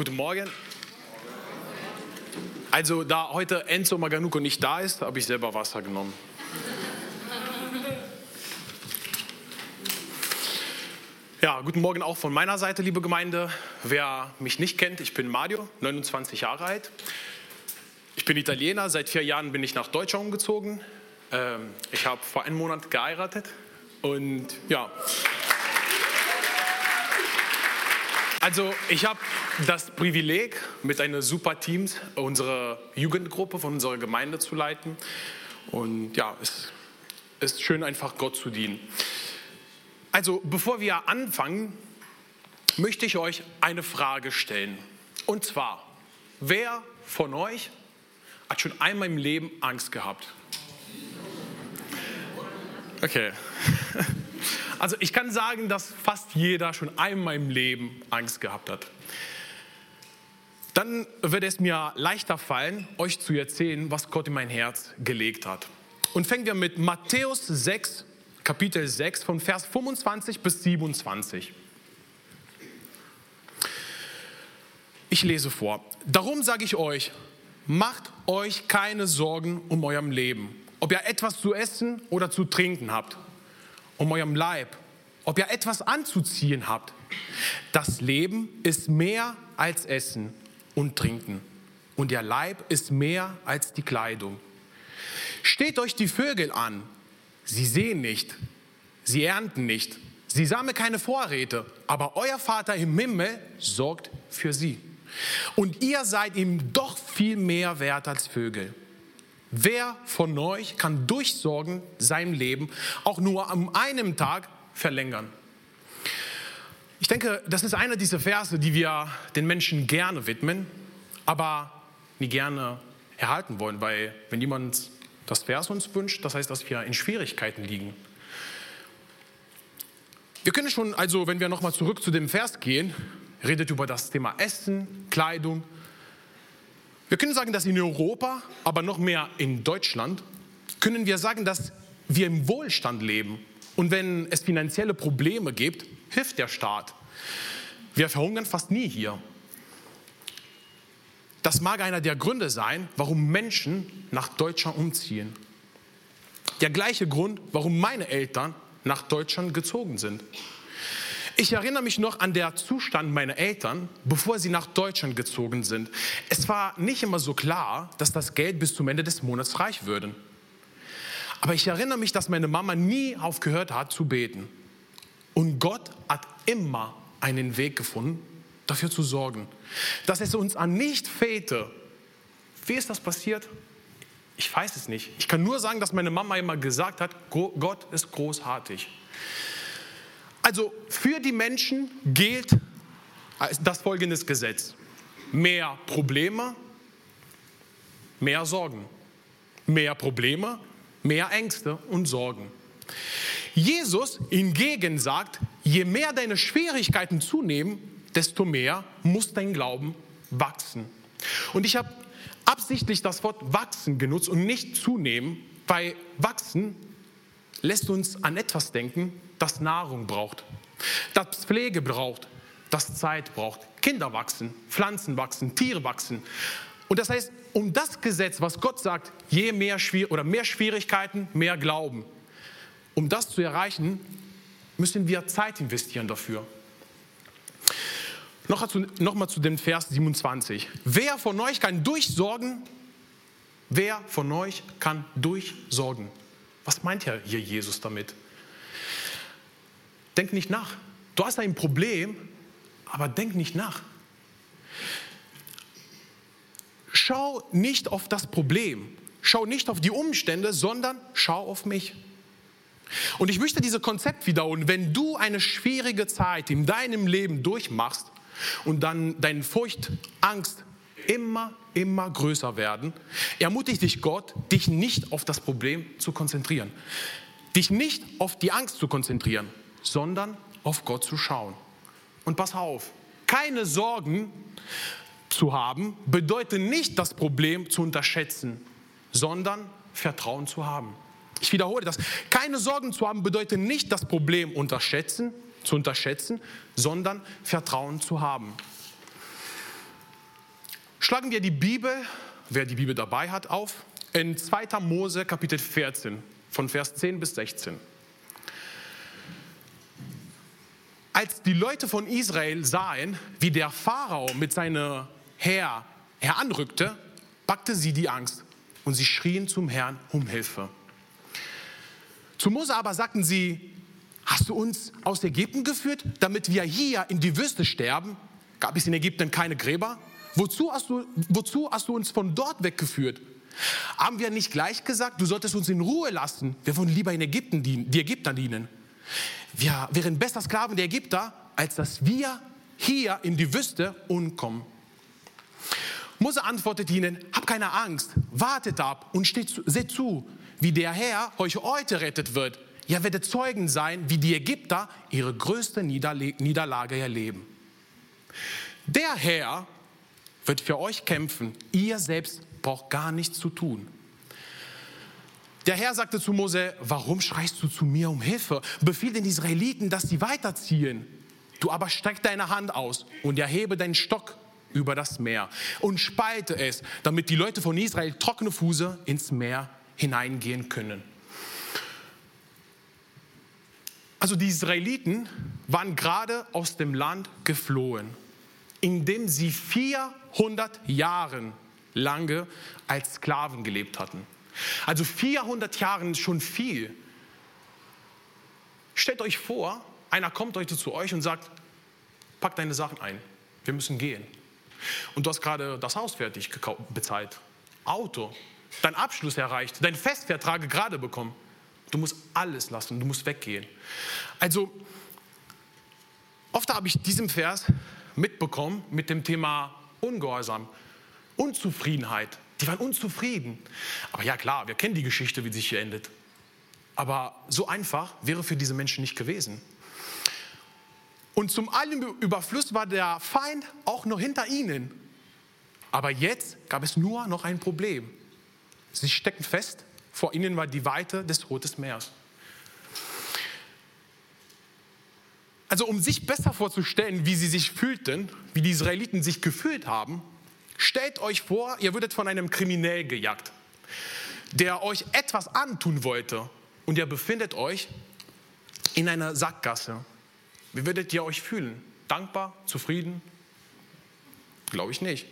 Guten Morgen. Also, da heute Enzo Maganuko nicht da ist, habe ich selber Wasser genommen. Ja, guten Morgen auch von meiner Seite, liebe Gemeinde. Wer mich nicht kennt, ich bin Mario, 29 Jahre alt. Ich bin Italiener, seit vier Jahren bin ich nach Deutschland umgezogen. Ähm, ich habe vor einem Monat geheiratet und ja. Also ich habe das Privileg, mit einer super Team unsere Jugendgruppe von unserer Gemeinde zu leiten. Und ja, es ist schön, einfach Gott zu dienen. Also bevor wir anfangen, möchte ich euch eine Frage stellen. Und zwar, wer von euch hat schon einmal im Leben Angst gehabt? Okay. Also ich kann sagen, dass fast jeder schon einmal im Leben Angst gehabt hat. Dann wird es mir leichter fallen, euch zu erzählen, was Gott in mein Herz gelegt hat. Und fangen wir mit Matthäus 6, Kapitel 6 von Vers 25 bis 27. Ich lese vor. Darum sage ich euch, macht euch keine Sorgen um eurem Leben, ob ihr etwas zu essen oder zu trinken habt, um eurem Leib, ob ihr etwas anzuziehen habt. Das Leben ist mehr als Essen und Trinken und der Leib ist mehr als die Kleidung. Steht euch die Vögel an, sie sehen nicht, sie ernten nicht, sie sammeln keine Vorräte, aber euer Vater im Himmel sorgt für sie. Und ihr seid ihm doch viel mehr wert als Vögel. Wer von euch kann durch Sorgen sein Leben auch nur an einem Tag verlängern? Ich denke, das ist einer dieser Verse, die wir den Menschen gerne widmen, aber nie gerne erhalten wollen, weil wenn jemand das Vers uns wünscht, das heißt, dass wir in Schwierigkeiten liegen. Wir können schon, also wenn wir nochmal zurück zu dem Vers gehen, redet über das Thema Essen, Kleidung. Wir können sagen, dass in Europa, aber noch mehr in Deutschland, können wir sagen, dass wir im Wohlstand leben. Und wenn es finanzielle Probleme gibt, hilft der Staat. Wir verhungern fast nie hier. Das mag einer der Gründe sein, warum Menschen nach Deutschland umziehen. Der gleiche Grund, warum meine Eltern nach Deutschland gezogen sind. Ich erinnere mich noch an den Zustand meiner Eltern, bevor sie nach Deutschland gezogen sind. Es war nicht immer so klar, dass das Geld bis zum Ende des Monats reich würde. Aber ich erinnere mich, dass meine Mama nie aufgehört hat zu beten. Und Gott hat immer einen Weg gefunden, dafür zu sorgen, dass es uns an nicht fehlte. Wie ist das passiert? Ich weiß es nicht. Ich kann nur sagen, dass meine Mama immer gesagt hat, Gott ist großartig. Also für die Menschen gilt das folgende Gesetz. Mehr Probleme, mehr Sorgen. Mehr Probleme, mehr Ängste und Sorgen. Jesus hingegen sagt, je mehr deine Schwierigkeiten zunehmen, desto mehr muss dein Glauben wachsen. Und ich habe absichtlich das Wort wachsen genutzt und nicht zunehmen, weil wachsen lässt uns an etwas denken, das Nahrung braucht, das Pflege braucht, das Zeit braucht. Kinder wachsen, Pflanzen wachsen, Tiere wachsen. Und das heißt, um das Gesetz, was Gott sagt, je mehr Schwier oder mehr Schwierigkeiten, mehr Glauben. Um das zu erreichen, müssen wir Zeit investieren dafür. Noch, zu, noch mal zu dem Vers 27. Wer von euch kann durchsorgen? Wer von euch kann durchsorgen? Was meint ja hier Jesus damit? Denk nicht nach. Du hast ein Problem, aber denk nicht nach. Schau nicht auf das Problem, schau nicht auf die Umstände, sondern schau auf mich. Und ich möchte dieses Konzept wiederholen. Wenn du eine schwierige Zeit in deinem Leben durchmachst und dann deine Furcht, Angst immer, immer größer werden, ermutigt dich Gott, dich nicht auf das Problem zu konzentrieren. Dich nicht auf die Angst zu konzentrieren, sondern auf Gott zu schauen. Und pass auf, keine Sorgen zu haben bedeutet nicht das Problem zu unterschätzen, sondern Vertrauen zu haben. Ich wiederhole das. Keine Sorgen zu haben bedeutet nicht das Problem unterschätzen, zu unterschätzen, sondern Vertrauen zu haben. Schlagen wir die Bibel, wer die Bibel dabei hat, auf, in 2. Mose Kapitel 14, von Vers 10 bis 16. Als die Leute von Israel sahen, wie der Pharao mit seinem Heer heranrückte, packte sie die Angst und sie schrien zum Herrn um Hilfe. Zu Mose aber sagten sie, hast du uns aus Ägypten geführt, damit wir hier in die Wüste sterben? Gab es in Ägypten keine Gräber? Wozu hast du, wozu hast du uns von dort weggeführt? Haben wir nicht gleich gesagt, du solltest uns in Ruhe lassen? Wir wollen lieber in Ägypten dienen, die Ägypter dienen. Wir wären besser Sklaven der Ägypter, als dass wir hier in die Wüste umkommen. Mose antwortet ihnen, habt keine Angst, wartet ab und steht, seht zu, wie der Herr euch heute rettet wird. Ihr werdet Zeugen sein, wie die Ägypter ihre größte Niederlage erleben. Der Herr wird für euch kämpfen. Ihr selbst braucht gar nichts zu tun. Der Herr sagte zu Mose, warum schreist du zu mir um Hilfe? Befiehl den Israeliten, dass sie weiterziehen. Du aber streck deine Hand aus und erhebe deinen Stock über das Meer und spalte es, damit die Leute von Israel trockene Fuße ins Meer hineingehen können. Also die Israeliten waren gerade aus dem Land geflohen, in dem sie 400 Jahre lange als Sklaven gelebt hatten. Also 400 Jahre ist schon viel. Stellt euch vor, einer kommt heute zu euch und sagt, pack deine Sachen ein, wir müssen gehen. Und du hast gerade das Haus fertig bezahlt, Auto, dein Abschluss erreicht, dein Festvertrag gerade bekommen. Du musst alles lassen, du musst weggehen. Also, oft habe ich diesen Vers mitbekommen mit dem Thema Ungehorsam, Unzufriedenheit. Die waren unzufrieden. Aber ja klar, wir kennen die Geschichte, wie sie hier endet. Aber so einfach wäre für diese Menschen nicht gewesen. Und zum allem Überfluss war der Feind auch noch hinter ihnen. Aber jetzt gab es nur noch ein Problem. Sie steckten fest, vor ihnen war die Weite des Rotes Meeres. Also um sich besser vorzustellen, wie sie sich fühlten, wie die Israeliten sich gefühlt haben, stellt euch vor, ihr würdet von einem Kriminell gejagt, der euch etwas antun wollte und ihr befindet euch in einer Sackgasse. Wie würdet ihr euch fühlen? Dankbar? Zufrieden? Glaube ich nicht.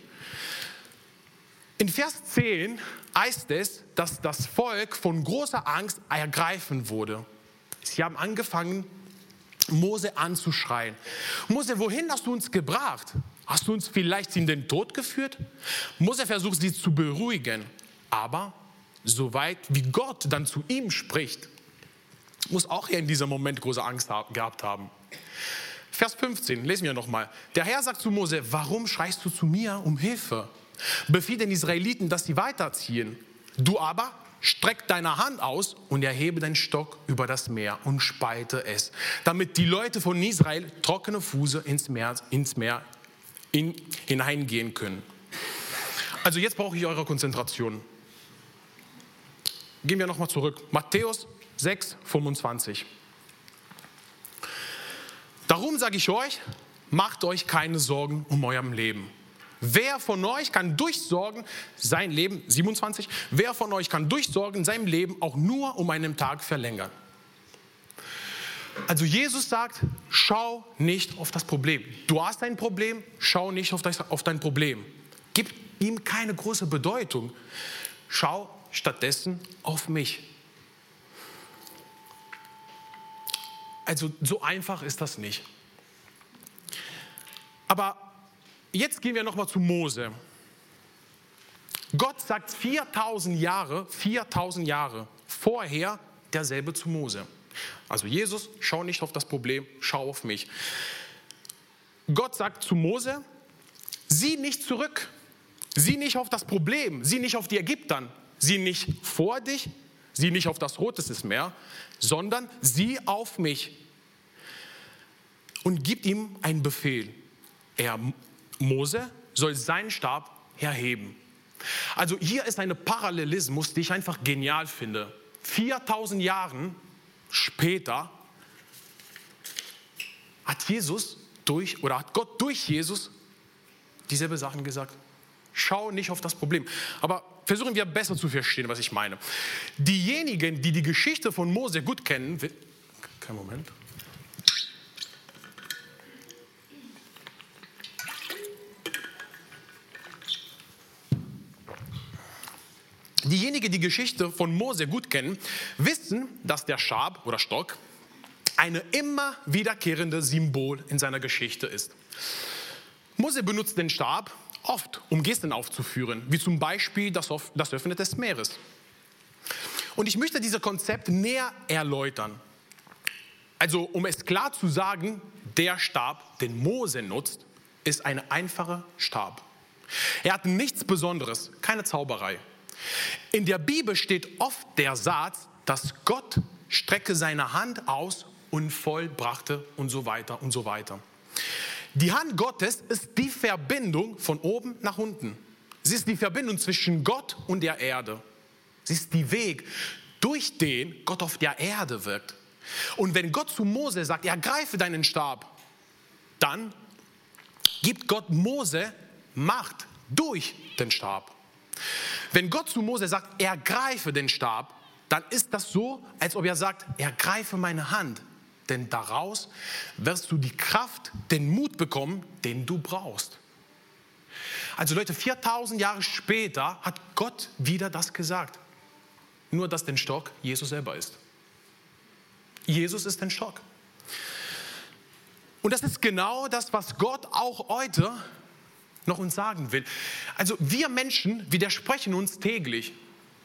In Vers 10 heißt es, dass das Volk von großer Angst ergreifen wurde. Sie haben angefangen, Mose anzuschreien. Mose, wohin hast du uns gebracht? Hast du uns vielleicht in den Tod geführt? Mose versucht sie zu beruhigen, aber soweit wie Gott dann zu ihm spricht, muss auch er in diesem Moment große Angst gehabt haben. Vers 15, lesen wir nochmal. Der Herr sagt zu Mose, warum schreist du zu mir um Hilfe? Befiehl den Israeliten, dass sie weiterziehen. Du aber streck deine Hand aus und erhebe deinen Stock über das Meer und spalte es, damit die Leute von Israel trockene Fuße ins Meer, ins Meer in, hineingehen können. Also jetzt brauche ich eure Konzentration. Gehen wir nochmal zurück. Matthäus 6, 25. Darum sage ich euch, macht euch keine Sorgen um eurem Leben. Wer von euch kann durch Sorgen sein Leben, 27, wer von euch kann durch Sorgen sein Leben auch nur um einen Tag verlängern? Also Jesus sagt, schau nicht auf das Problem. Du hast ein Problem, schau nicht auf, das, auf dein Problem. Gib ihm keine große Bedeutung. Schau stattdessen auf mich. Also so einfach ist das nicht. Aber jetzt gehen wir noch mal zu Mose. Gott sagt 4000 Jahre, 4000 Jahre vorher derselbe zu Mose. Also Jesus, schau nicht auf das Problem, schau auf mich. Gott sagt zu Mose, sieh nicht zurück, sieh nicht auf das Problem, sieh nicht auf die Ägyptern, sieh nicht vor dich, sieh nicht auf das Rote Meer, sondern sieh auf mich und gibt ihm einen Befehl. Er, Mose, soll seinen Stab erheben. Also hier ist ein Parallelismus, den ich einfach genial finde. 4000 Jahre später hat Jesus durch oder hat Gott durch Jesus dieselbe Sachen gesagt. schau nicht auf das Problem. Aber versuchen wir besser zu verstehen, was ich meine. Diejenigen, die die Geschichte von Mose gut kennen, kein Moment. Diejenigen, die Geschichte von Mose gut kennen, wissen, dass der Schab oder Stock eine immer wiederkehrende Symbol in seiner Geschichte ist. Mose benutzt den Stab oft, um Gesten aufzuführen, wie zum Beispiel das, das Öffnen des Meeres. Und ich möchte dieses Konzept näher erläutern. Also, um es klar zu sagen, der Stab, den Mose nutzt, ist ein einfacher Stab. Er hat nichts Besonderes, keine Zauberei. In der Bibel steht oft der Satz, dass Gott strecke seine Hand aus und vollbrachte und so weiter und so weiter. Die Hand Gottes ist die Verbindung von oben nach unten. Sie ist die Verbindung zwischen Gott und der Erde. Sie ist die Weg, durch den Gott auf der Erde wirkt. Und wenn Gott zu Mose sagt, ergreife deinen Stab, dann gibt Gott Mose Macht durch den Stab. Wenn Gott zu Mose sagt, ergreife den Stab, dann ist das so, als ob er sagt, ergreife meine Hand. Denn daraus wirst du die Kraft, den Mut bekommen, den du brauchst. Also Leute, 4000 Jahre später hat Gott wieder das gesagt. Nur, dass den Stock Jesus selber ist. Jesus ist ein Stock. Und das ist genau das, was Gott auch heute noch uns sagen will. Also wir Menschen widersprechen uns täglich.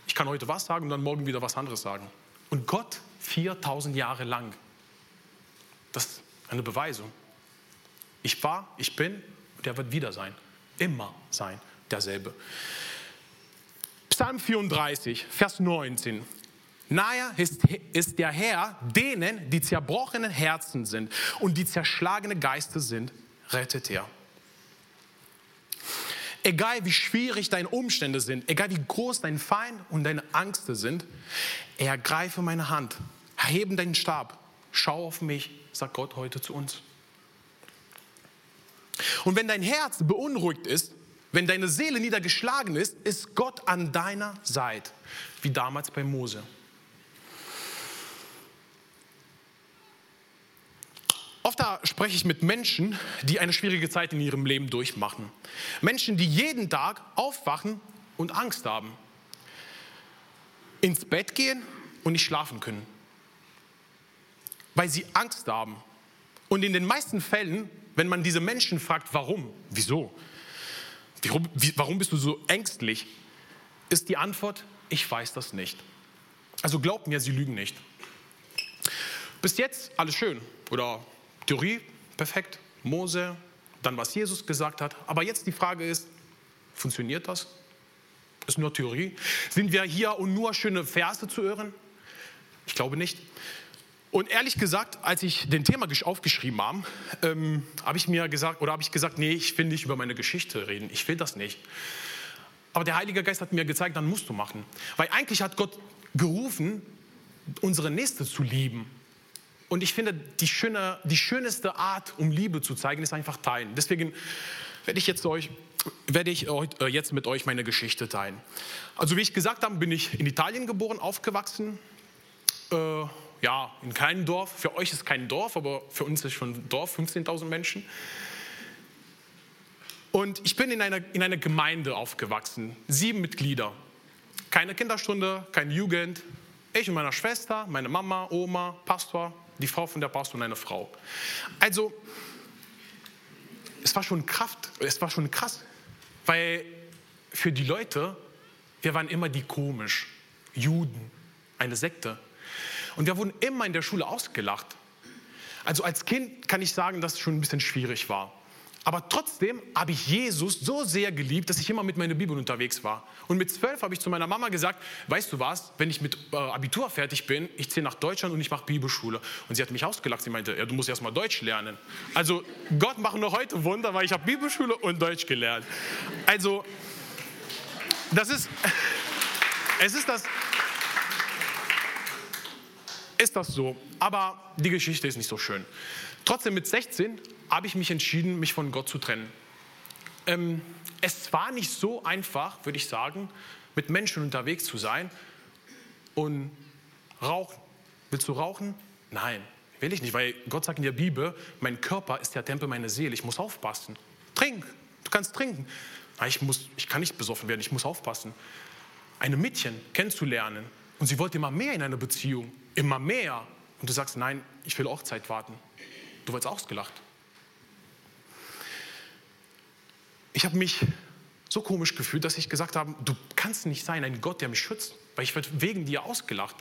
Ich kann heute was sagen und dann morgen wieder was anderes sagen. Und Gott 4000 Jahre lang. Das ist eine Beweisung. Ich war, ich bin und er wird wieder sein. Immer sein, derselbe. Psalm 34, Vers 19. Nahe ist, ist der Herr denen, die zerbrochenen Herzen sind und die zerschlagene Geister sind, rettet er. Egal wie schwierig deine Umstände sind, egal wie groß dein Feind und deine Angst sind, ergreife meine Hand, erhebe deinen Stab, schau auf mich, sagt Gott heute zu uns. Und wenn dein Herz beunruhigt ist, wenn deine Seele niedergeschlagen ist, ist Gott an deiner Seite, wie damals bei Mose. Oft spreche ich mit Menschen, die eine schwierige Zeit in ihrem Leben durchmachen. Menschen, die jeden Tag aufwachen und Angst haben. Ins Bett gehen und nicht schlafen können. Weil sie Angst haben. Und in den meisten Fällen, wenn man diese Menschen fragt, warum, wieso, warum bist du so ängstlich, ist die Antwort, ich weiß das nicht. Also glaubt mir, sie lügen nicht. Bis jetzt alles schön oder Theorie, perfekt. Mose, dann was Jesus gesagt hat. Aber jetzt die Frage ist, funktioniert das? Ist nur Theorie. Sind wir hier, um nur schöne Verse zu hören? Ich glaube nicht. Und ehrlich gesagt, als ich den Thema aufgeschrieben habe, ähm, habe ich mir gesagt, oder habe ich gesagt, nee, ich will nicht über meine Geschichte reden. Ich will das nicht. Aber der Heilige Geist hat mir gezeigt, dann musst du machen. Weil eigentlich hat Gott gerufen, unsere Nächste zu lieben. Und ich finde, die, schöne, die schönste Art, um Liebe zu zeigen, ist einfach teilen. Deswegen werde ich jetzt, euch, werde ich äh, jetzt mit euch meine Geschichte teilen. Also wie ich gesagt habe, bin ich in Italien geboren, aufgewachsen. Äh, ja, in keinem Dorf. Für euch ist kein Dorf, aber für uns ist schon ein Dorf, 15.000 Menschen. Und ich bin in einer, in einer Gemeinde aufgewachsen, sieben Mitglieder. Keine Kinderstunde, keine Jugend. Ich und meine Schwester, meine Mama, Oma, Pastor, die Frau von der und eine Frau. Also, es war schon Kraft, es war schon krass, weil für die Leute, wir waren immer die komisch, Juden, eine Sekte. Und wir wurden immer in der Schule ausgelacht. Also als Kind kann ich sagen, dass es schon ein bisschen schwierig war. Aber trotzdem habe ich Jesus so sehr geliebt, dass ich immer mit meiner Bibel unterwegs war. Und mit zwölf habe ich zu meiner Mama gesagt, weißt du was, wenn ich mit äh, Abitur fertig bin, ich ziehe nach Deutschland und ich mache Bibelschule. Und sie hat mich ausgelacht. Sie meinte, ja, du musst erst mal Deutsch lernen. Also Gott macht noch heute Wunder, weil ich habe Bibelschule und Deutsch gelernt. Also das ist, es ist das, ist das so. Aber die Geschichte ist nicht so schön. Trotzdem mit 16 habe ich mich entschieden, mich von Gott zu trennen. ähm, es war nicht so einfach, würde ich sagen, mit Menschen unterwegs zu sein und rauchen. Willst du rauchen? Nein, will ich nicht, weil Gott sagt in der Bibel, mein Körper ist der Tempel meiner Seele, ich muss aufpassen. Trink, du kannst trinken. Ich, muss, ich kann nicht besoffen werden, ich muss aufpassen. Eine Mädchen kennenzulernen und sie wollte immer mehr in einer Beziehung, immer mehr. Und du sagst, nein, ich will auch Zeit warten. Du wirst ausgelacht. Ich habe mich so komisch gefühlt, dass ich gesagt habe, du kannst nicht sein, ein Gott, der mich schützt, weil ich werde wegen dir ausgelacht.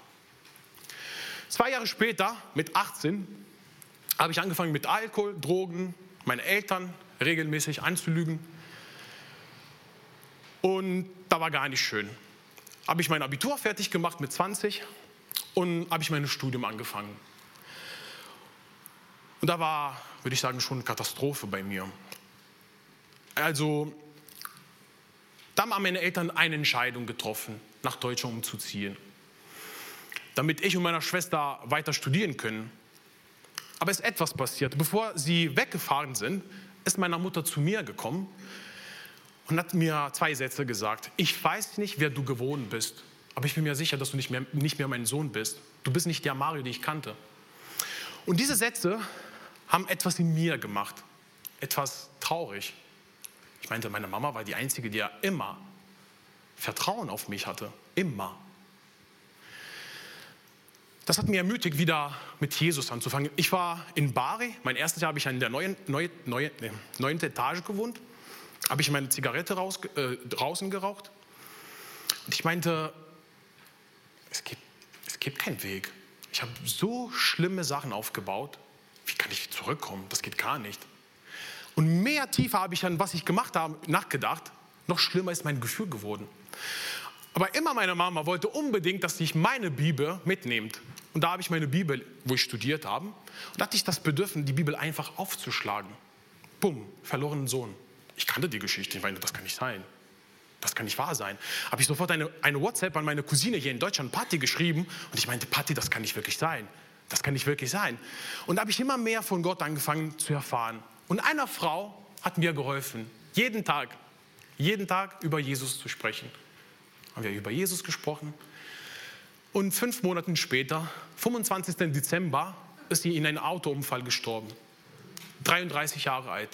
Zwei Jahre später, mit 18, habe ich angefangen mit Alkohol, Drogen, meine Eltern regelmäßig anzulügen. Und da war gar nicht schön. Habe ich mein Abitur fertig gemacht mit 20 und habe ich mein Studium angefangen. Und da war, würde ich sagen, schon eine Katastrophe bei mir. Also, da haben meine Eltern eine Entscheidung getroffen, nach Deutschland umzuziehen, damit ich und meine Schwester weiter studieren können. Aber es ist etwas passiert. Bevor sie weggefahren sind, ist meine Mutter zu mir gekommen und hat mir zwei Sätze gesagt. Ich weiß nicht, wer du gewohnt bist, aber ich bin mir sicher, dass du nicht mehr, nicht mehr mein Sohn bist. Du bist nicht der Mario, den ich kannte. Und diese Sätze haben etwas in mir gemacht, etwas traurig. Meinte, meine Mama war die Einzige, die ja immer Vertrauen auf mich hatte. Immer. Das hat mir ermutigt, wieder mit Jesus anzufangen. Ich war in Bari. Mein erstes Jahr habe ich in der neuen, neue, neue, neunten Etage gewohnt. Habe ich meine Zigarette raus, äh, draußen geraucht. Und ich meinte, es gibt, es gibt keinen Weg. Ich habe so schlimme Sachen aufgebaut. Wie kann ich zurückkommen? Das geht gar nicht. Und mehr tiefer habe ich an, was ich gemacht habe, nachgedacht. Noch schlimmer ist mein Gefühl geworden. Aber immer meine Mama wollte unbedingt, dass ich meine Bibel mitnehmt. Und da habe ich meine Bibel, wo ich studiert habe, und da hatte ich das Bedürfnis, die Bibel einfach aufzuschlagen. Bumm, verlorenen Sohn. Ich kannte die Geschichte, ich meine, das kann nicht sein. Das kann nicht wahr sein. Habe ich sofort eine, eine WhatsApp an meine Cousine hier in Deutschland, Patti, geschrieben. Und ich meinte, Patti, das kann nicht wirklich sein. Das kann nicht wirklich sein. Und da habe ich immer mehr von Gott angefangen zu erfahren. Und eine Frau hat mir geholfen, jeden Tag, jeden Tag über Jesus zu sprechen. Haben wir über Jesus gesprochen. Und fünf Monate später, 25. Dezember, ist sie in einem Autounfall gestorben. 33 Jahre alt.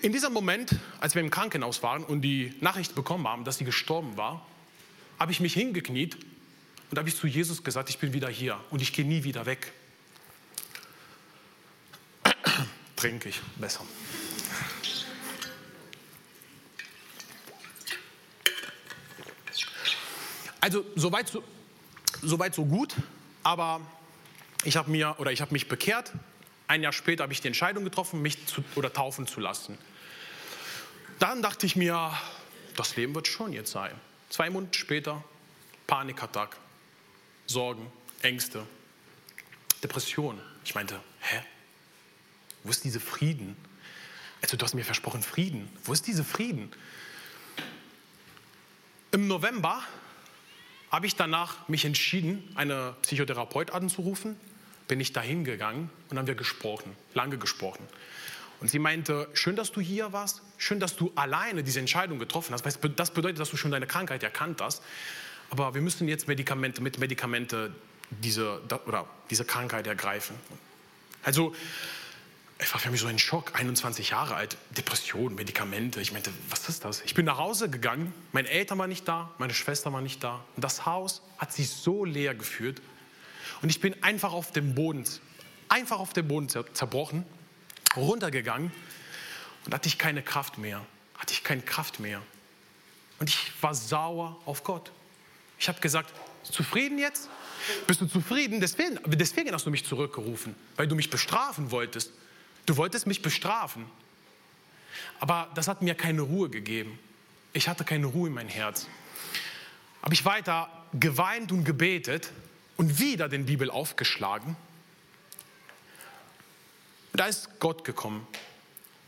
In diesem Moment, als wir im Krankenhaus waren und die Nachricht bekommen haben, dass sie gestorben war, habe ich mich hingekniet und habe ich zu Jesus gesagt, ich bin wieder hier und ich gehe nie wieder weg. Trinke ich besser. Also soweit so, soweit so gut, aber ich habe mir oder ich habe mich bekehrt. Ein Jahr später habe ich die Entscheidung getroffen, mich zu, oder taufen zu lassen. Dann dachte ich mir, das Leben wird schon jetzt sein. Zwei Monate später Panikattack, Sorgen, Ängste, Depression. Ich meinte? Wo ist dieser Frieden? Also du hast mir versprochen Frieden. Wo ist dieser Frieden? Im November habe ich danach mich entschieden, eine Psychotherapeut anzurufen. Bin ich dahin gegangen und haben wir gesprochen, lange gesprochen. Und sie meinte, schön, dass du hier warst, schön, dass du alleine diese Entscheidung getroffen hast. Das bedeutet, dass du schon deine Krankheit erkannt hast. Aber wir müssen jetzt Medikamente, mit Medikamente diese, oder diese Krankheit ergreifen. Also, es war für mich so ein Schock. 21 Jahre alt, Depression, Medikamente. Ich meinte, was ist das? Ich bin nach Hause gegangen, meine Eltern waren nicht da, meine Schwester war nicht da. Und das Haus hat sich so leer gefühlt. Und ich bin einfach auf dem Boden, einfach auf dem Boden zerbrochen, runtergegangen und hatte ich keine Kraft mehr. Hatte ich keine Kraft mehr. Und ich war sauer auf Gott. Ich habe gesagt, zufrieden jetzt? Bist du zufrieden? Deswegen, deswegen hast du mich zurückgerufen, weil du mich bestrafen wolltest. Du wolltest mich bestrafen. Aber das hat mir keine Ruhe gegeben. Ich hatte keine Ruhe in mein Herz. Habe ich weiter geweint und gebetet und wieder den Bibel aufgeschlagen. Da ist Gott gekommen.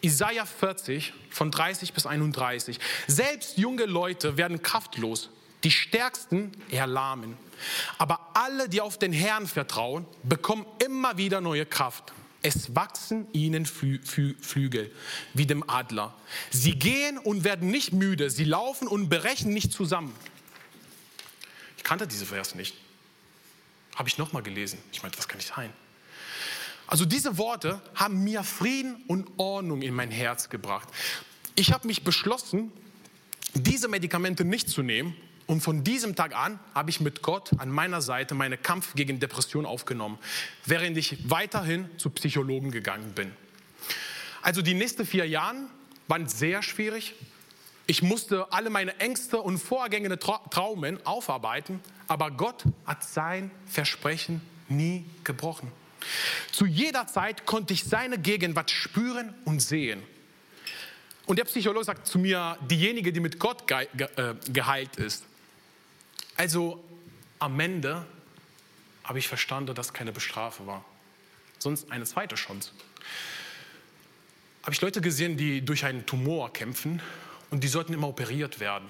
Isaiah 40 von 30 bis 31. Selbst junge Leute werden kraftlos, die Stärksten erlahmen. Aber alle, die auf den Herrn vertrauen, bekommen immer wieder neue Kraft. Es wachsen ihnen Flü Flü Flügel wie dem Adler. Sie gehen und werden nicht müde. Sie laufen und brechen nicht zusammen. Ich kannte diese Vers nicht. Habe ich nochmal gelesen. Ich meinte, was kann ich sein? Also diese Worte haben mir Frieden und Ordnung in mein Herz gebracht. Ich habe mich beschlossen, diese Medikamente nicht zu nehmen. Und von diesem Tag an habe ich mit Gott an meiner Seite meinen Kampf gegen Depression aufgenommen, während ich weiterhin zu Psychologen gegangen bin. Also die nächsten vier Jahre waren sehr schwierig. Ich musste alle meine Ängste und vorgängige Traumen aufarbeiten, aber Gott hat sein Versprechen nie gebrochen. Zu jeder Zeit konnte ich seine Gegenwart spüren und sehen. Und der Psychologe sagt zu mir, diejenige, die mit Gott äh, geheilt ist. Also am Ende habe ich verstanden, dass keine Bestrafe war, sonst eine zweite Chance. Habe ich Leute gesehen, die durch einen Tumor kämpfen und die sollten immer operiert werden.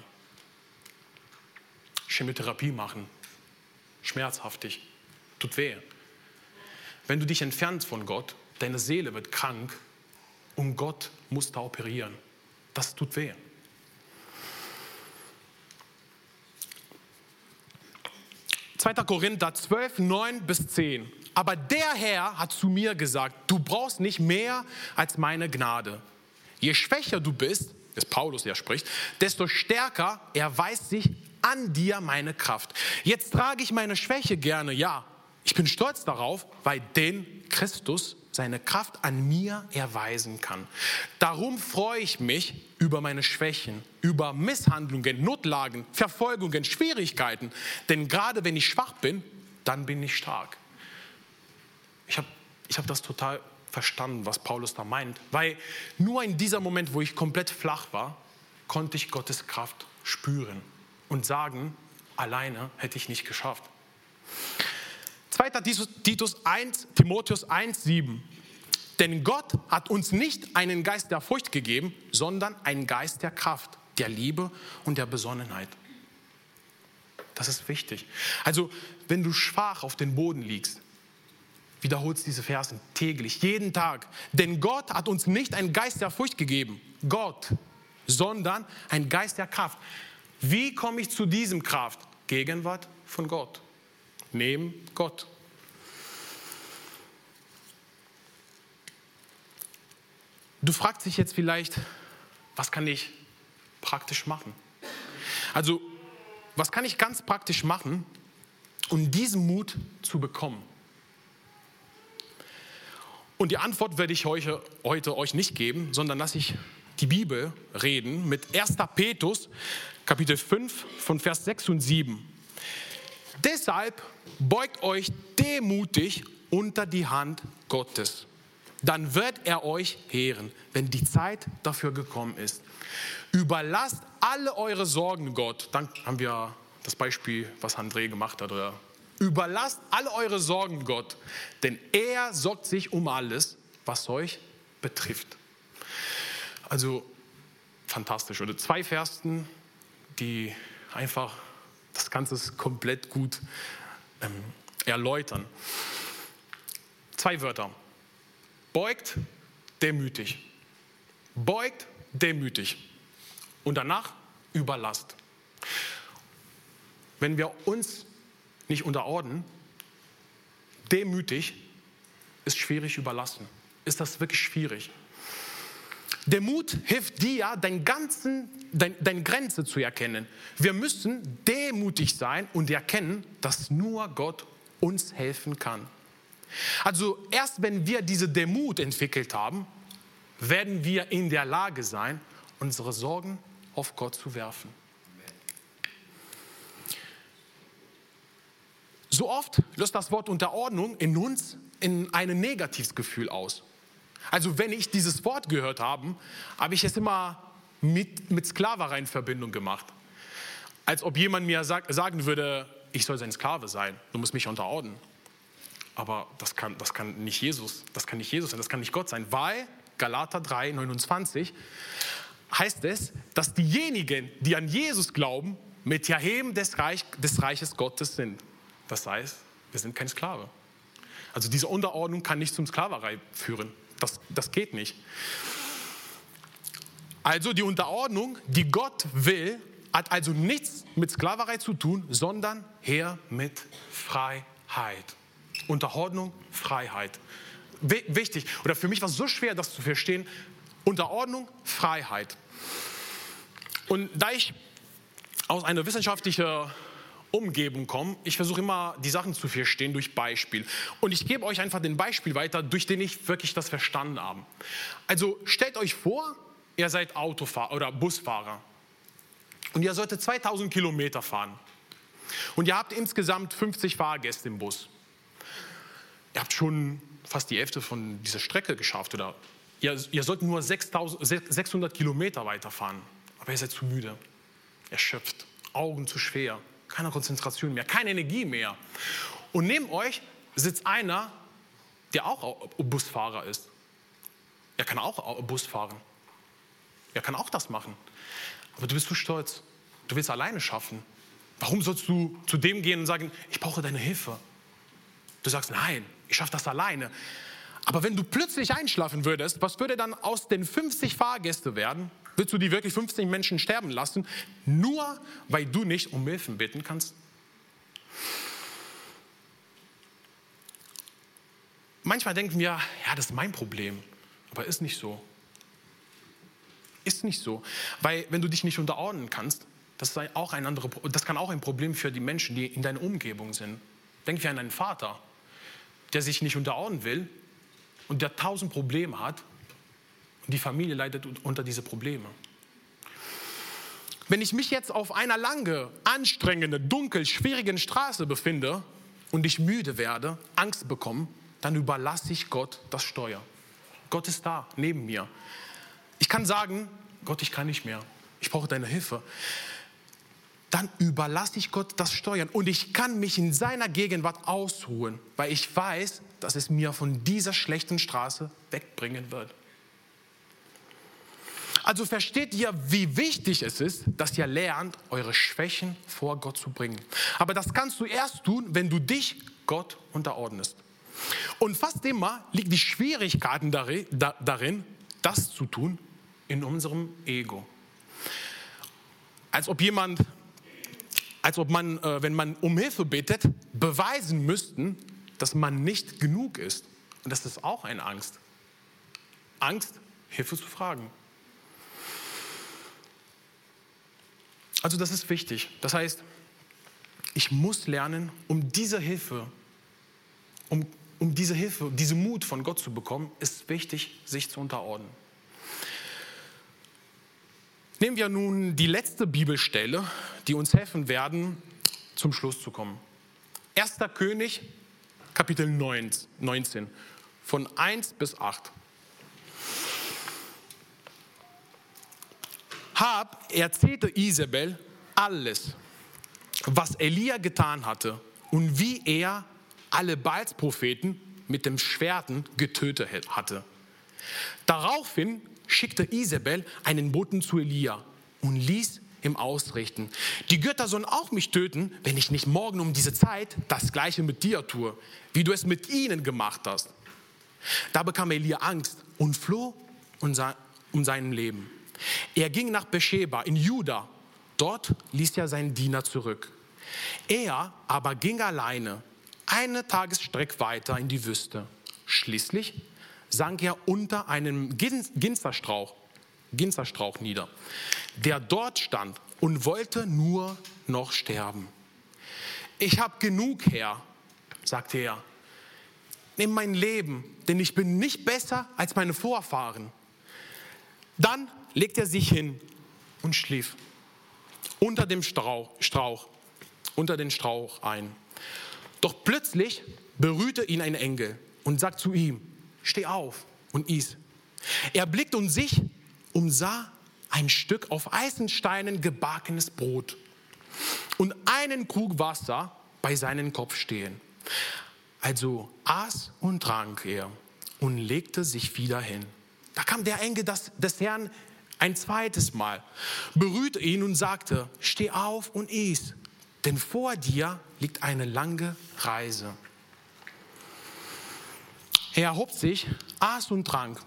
Chemotherapie machen, schmerzhaftig, tut weh. Wenn du dich entfernst von Gott, deine Seele wird krank und Gott muss da operieren. Das tut weh. Zweiter Korinther 12, 9 bis 10. Aber der Herr hat zu mir gesagt, du brauchst nicht mehr als meine Gnade. Je schwächer du bist, ist Paulus, der spricht, desto stärker erweist sich an dir meine Kraft. Jetzt trage ich meine Schwäche gerne, ja, ich bin stolz darauf, weil denn Christus seine Kraft an mir erweisen kann. Darum freue ich mich über meine Schwächen, über Misshandlungen, Notlagen, Verfolgungen, Schwierigkeiten. Denn gerade wenn ich schwach bin, dann bin ich stark. Ich habe ich hab das total verstanden, was Paulus da meint, weil nur in diesem Moment, wo ich komplett flach war, konnte ich Gottes Kraft spüren und sagen, alleine hätte ich nicht geschafft. 2. Titus 1, Timotheus 1, 7. Denn Gott hat uns nicht einen Geist der Furcht gegeben, sondern einen Geist der Kraft, der Liebe und der Besonnenheit. Das ist wichtig. Also, wenn du schwach auf dem Boden liegst, wiederholst diese Versen täglich, jeden Tag. Denn Gott hat uns nicht einen Geist der Furcht gegeben, Gott, sondern einen Geist der Kraft. Wie komme ich zu diesem Kraft? Gegenwart von Gott neben Gott. Du fragst dich jetzt vielleicht, was kann ich praktisch machen? Also, was kann ich ganz praktisch machen, um diesen Mut zu bekommen? Und die Antwort werde ich heute, heute euch nicht geben, sondern lasse ich die Bibel reden mit 1. Petrus, Kapitel 5, von Vers 6 und 7. Deshalb beugt euch demutig unter die Hand Gottes. Dann wird er euch hehren, wenn die Zeit dafür gekommen ist. Überlasst alle eure Sorgen Gott. Dann haben wir das Beispiel, was André gemacht hat. Oder überlasst alle eure Sorgen Gott, denn er sorgt sich um alles, was euch betrifft. Also fantastisch. Oder zwei Versen, die einfach das Ganze komplett gut ähm, erläutern. Zwei Wörter. Beugt, demütig. Beugt, demütig. Und danach überlasst. Wenn wir uns nicht unterordnen, demütig, ist schwierig überlassen. Ist das wirklich schwierig? Der Mut hilft dir, dein ganzen, dein, deine Grenze zu erkennen. Wir müssen demütig sein und erkennen, dass nur Gott uns helfen kann. Also erst wenn wir diese Demut entwickelt haben, werden wir in der Lage sein, unsere Sorgen auf Gott zu werfen. So oft löst das Wort Unterordnung in uns in ein negatives Gefühl aus. Also wenn ich dieses Wort gehört habe, habe ich es immer mit, mit Sklaverei in Verbindung gemacht. Als ob jemand mir sag, sagen würde, ich soll sein Sklave sein, du musst mich unterordnen. Aber das kann, das kann nicht Jesus, das kann nicht Jesus sein, das kann nicht Gott sein, weil Galater 3, 29 heißt es, dass diejenigen, die an Jesus glauben, mit Erheben des, Reich, des Reiches Gottes sind. Das heißt, wir sind kein Sklave. Also diese Unterordnung kann nicht zum Sklaverei führen. Das, das geht nicht. Also die Unterordnung, die Gott will, hat also nichts mit Sklaverei zu tun, sondern her mit Freiheit. Unterordnung, Freiheit. Wichtig. Oder für mich war es so schwer, das zu verstehen. Unterordnung, Freiheit. Und da ich aus einer wissenschaftlichen Umgebung komme, ich versuche immer die Sachen zu verstehen durch Beispiel. Und ich gebe euch einfach den Beispiel weiter, durch den ich wirklich das verstanden habe. Also stellt euch vor, ihr seid Autofahrer oder Busfahrer und ihr solltet 2000 Kilometer fahren. Und ihr habt insgesamt 50 Fahrgäste im Bus. Ihr habt schon fast die Hälfte von dieser Strecke geschafft oder ihr, ihr sollt nur 600 Kilometer weiterfahren. Aber ihr seid zu müde, erschöpft, Augen zu schwer, keine Konzentration mehr, keine Energie mehr. Und neben euch sitzt einer, der auch Busfahrer ist. Er kann auch Bus fahren. Er kann auch das machen. Aber du bist zu stolz. Du willst alleine schaffen. Warum sollst du zu dem gehen und sagen, ich brauche deine Hilfe? Du sagst, nein, ich schaffe das alleine. Aber wenn du plötzlich einschlafen würdest, was würde dann aus den 50 Fahrgästen werden? Willst du die wirklich 50 Menschen sterben lassen, nur weil du nicht um Hilfe bitten kannst? Manchmal denken wir, ja, das ist mein Problem, aber ist nicht so. Ist nicht so, weil wenn du dich nicht unterordnen kannst, das, ist auch ein andere, das kann auch ein Problem für die Menschen, die in deiner Umgebung sind. Denk wie an einen Vater, der sich nicht unterordnen will und der tausend Probleme hat und die Familie leidet unter diese Probleme. Wenn ich mich jetzt auf einer lange, anstrengenden, dunkel, schwierigen Straße befinde und ich müde werde, Angst bekomme, dann überlasse ich Gott das Steuer. Gott ist da, neben mir. Ich kann sagen, Gott, ich kann nicht mehr. Ich brauche deine Hilfe. Dann überlasse ich Gott das Steuern und ich kann mich in seiner Gegenwart ausruhen, weil ich weiß, dass es mir von dieser schlechten Straße wegbringen wird. Also versteht ihr, wie wichtig es ist, dass ihr lernt, eure Schwächen vor Gott zu bringen. Aber das kannst du erst tun, wenn du dich Gott unterordnest. Und fast immer liegt die Schwierigkeit darin, das zu tun, in unserem Ego. Als ob jemand, als ob man, äh, wenn man um Hilfe bittet, beweisen müssten, dass man nicht genug ist. Und das ist auch eine Angst. Angst, Hilfe zu fragen. Also das ist wichtig. Das heißt, ich muss lernen, um diese Hilfe, um, um diese Hilfe, diesen Mut von Gott zu bekommen, ist wichtig, sich zu unterordnen. Nehmen wir nun die letzte Bibelstelle, die uns helfen werden, zum Schluss zu kommen. 1. König, Kapitel 19, von 1 bis 8. Hab erzählte Isabel alles, was Elia getan hatte und wie er alle Baals-Propheten mit dem Schwerten getötet hatte. Daraufhin schickte Isabel einen Boten zu Elia und ließ ihm ausrichten. Die Götter sollen auch mich töten, wenn ich nicht morgen um diese Zeit das gleiche mit dir tue, wie du es mit ihnen gemacht hast. Da bekam Elia Angst und floh um sein Leben. Er ging nach Beersheba in Juda. Dort ließ er seinen Diener zurück. Er aber ging alleine eine Tagesstrecke weiter in die Wüste. Schließlich sank er unter einem Ginsterstrauch, Ginsterstrauch nieder, der dort stand und wollte nur noch sterben. Ich habe genug, Herr, sagte er. Nimm mein Leben, denn ich bin nicht besser als meine Vorfahren. Dann legte er sich hin und schlief unter dem Strauch, Strauch, unter den Strauch ein. Doch plötzlich berührte ihn ein Engel und sagt zu ihm, steh auf und iß. Er blickt um sich und sah ein Stück auf Eisensteinen gebackenes Brot und einen Krug Wasser bei seinem Kopf stehen. Also aß und trank er und legte sich wieder hin. Da kam der Engel des Herrn ein zweites Mal, berührte ihn und sagte, steh auf und iß, denn vor dir liegt eine lange Reise. Er erhob sich, aß und trank.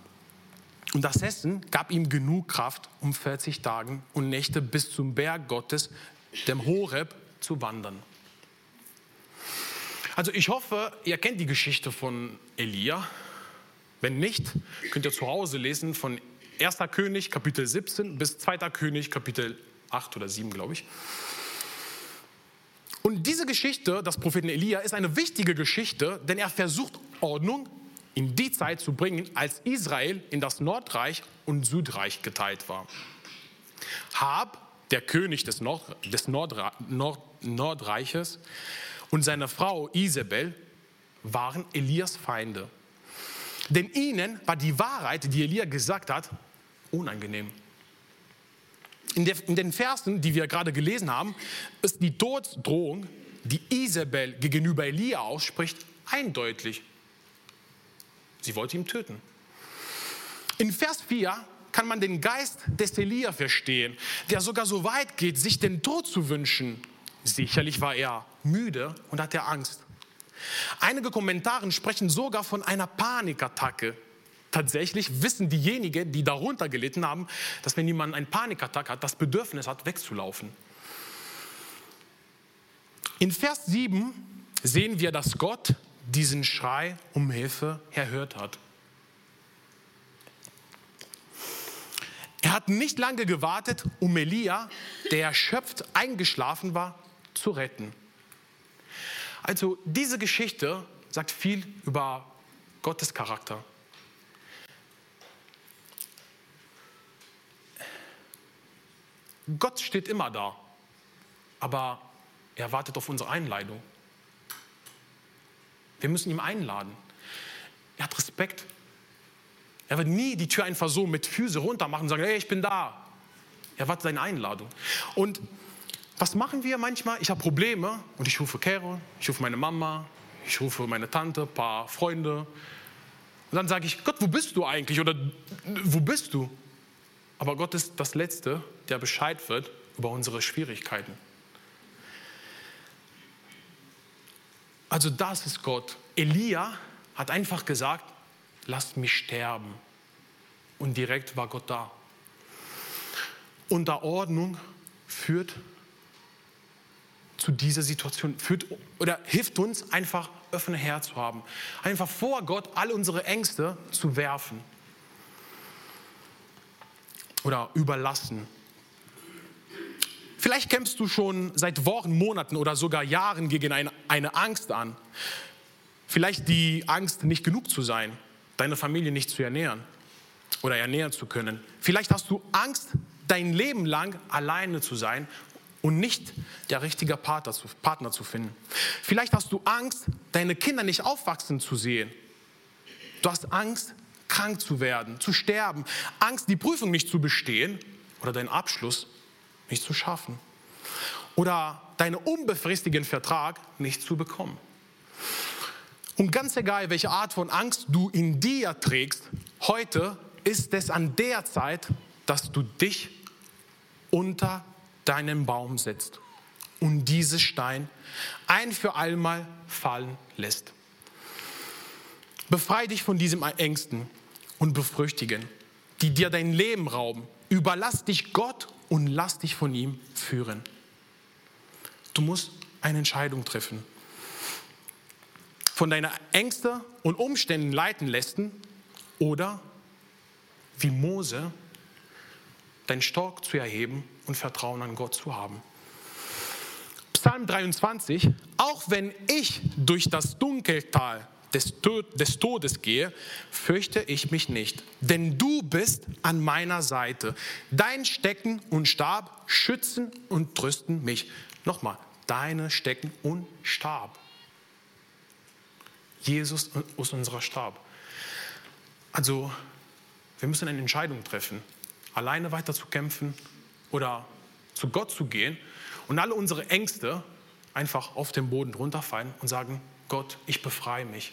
Und das Essen gab ihm genug Kraft, um 40 Tage und Nächte bis zum Berg Gottes, dem Horeb, zu wandern. Also ich hoffe, ihr kennt die Geschichte von Elia. Wenn nicht, könnt ihr zu Hause lesen von 1. König Kapitel 17 bis 2. König Kapitel 8 oder 7, glaube ich. Und diese Geschichte, das Propheten Elia, ist eine wichtige Geschichte, denn er versucht Ordnung in die Zeit zu bringen, als Israel in das Nordreich und Südreich geteilt war. Hab, der König des, Nord, des Nordra, Nord, Nordreiches, und seine Frau Isabel waren Elias Feinde. Denn ihnen war die Wahrheit, die Elia gesagt hat, unangenehm. In, der, in den Versen, die wir gerade gelesen haben, ist die Todsdrohung, die Isabel gegenüber Elia ausspricht, eindeutig. Sie wollte ihn töten. In Vers 4 kann man den Geist des Elia verstehen, der sogar so weit geht, sich den Tod zu wünschen. Sicherlich war er müde und hatte Angst. Einige Kommentare sprechen sogar von einer Panikattacke. Tatsächlich wissen diejenigen, die darunter gelitten haben, dass wenn jemand eine Panikattacke hat, das Bedürfnis hat, wegzulaufen. In Vers 7 sehen wir, dass Gott diesen Schrei um Hilfe erhört hat. Er hat nicht lange gewartet, um Elia, der erschöpft eingeschlafen war, zu retten. Also diese Geschichte sagt viel über Gottes Charakter. Gott steht immer da, aber er wartet auf unsere Einleitung. Wir müssen ihm einladen. Er hat Respekt. Er wird nie die Tür einfach so mit Füße runter machen und sagen, hey, ich bin da. Er wartet seine Einladung. Und was machen wir manchmal? Ich habe Probleme und ich rufe Kero, ich rufe meine Mama, ich rufe meine Tante, ein paar Freunde. Und dann sage ich, Gott, wo bist du eigentlich? Oder wo bist du? Aber Gott ist das Letzte, der Bescheid wird über unsere Schwierigkeiten. Also das ist Gott. Elia hat einfach gesagt, lasst mich sterben. Und direkt war Gott da. Unterordnung führt zu dieser Situation, führt oder hilft uns einfach offene Herz zu haben. Einfach vor Gott all unsere Ängste zu werfen oder überlassen. Vielleicht kämpfst du schon seit Wochen, Monaten oder sogar Jahren gegen eine, eine Angst an. Vielleicht die Angst, nicht genug zu sein, deine Familie nicht zu ernähren oder ernähren zu können. Vielleicht hast du Angst, dein Leben lang alleine zu sein und nicht der richtige Partner zu, Partner zu finden. Vielleicht hast du Angst, deine Kinder nicht aufwachsen zu sehen. Du hast Angst, krank zu werden, zu sterben, Angst, die Prüfung nicht zu bestehen oder deinen Abschluss nicht zu schaffen oder deinen unbefristeten Vertrag nicht zu bekommen. Und ganz egal, welche Art von Angst du in dir trägst, heute ist es an der Zeit, dass du dich unter deinen Baum setzt und diese Stein ein für allemal fallen lässt. Befreie dich von diesem Ängsten und Befrüchtigen, die dir dein Leben rauben. Überlass dich Gott und lass dich von ihm führen. Du musst eine Entscheidung treffen. Von deiner Ängste und Umständen leiten lassen oder wie Mose deinen Stock zu erheben und Vertrauen an Gott zu haben. Psalm 23, auch wenn ich durch das Dunkeltal des, Tod, des Todes gehe, fürchte ich mich nicht, denn du bist an meiner Seite. Dein Stecken und Stab schützen und trösten mich. Nochmal, deine Stecken und Stab. Jesus ist unser Stab. Also, wir müssen eine Entscheidung treffen, alleine weiter zu kämpfen oder zu Gott zu gehen und alle unsere Ängste einfach auf den Boden runterfallen und sagen, Gott, ich befreie mich.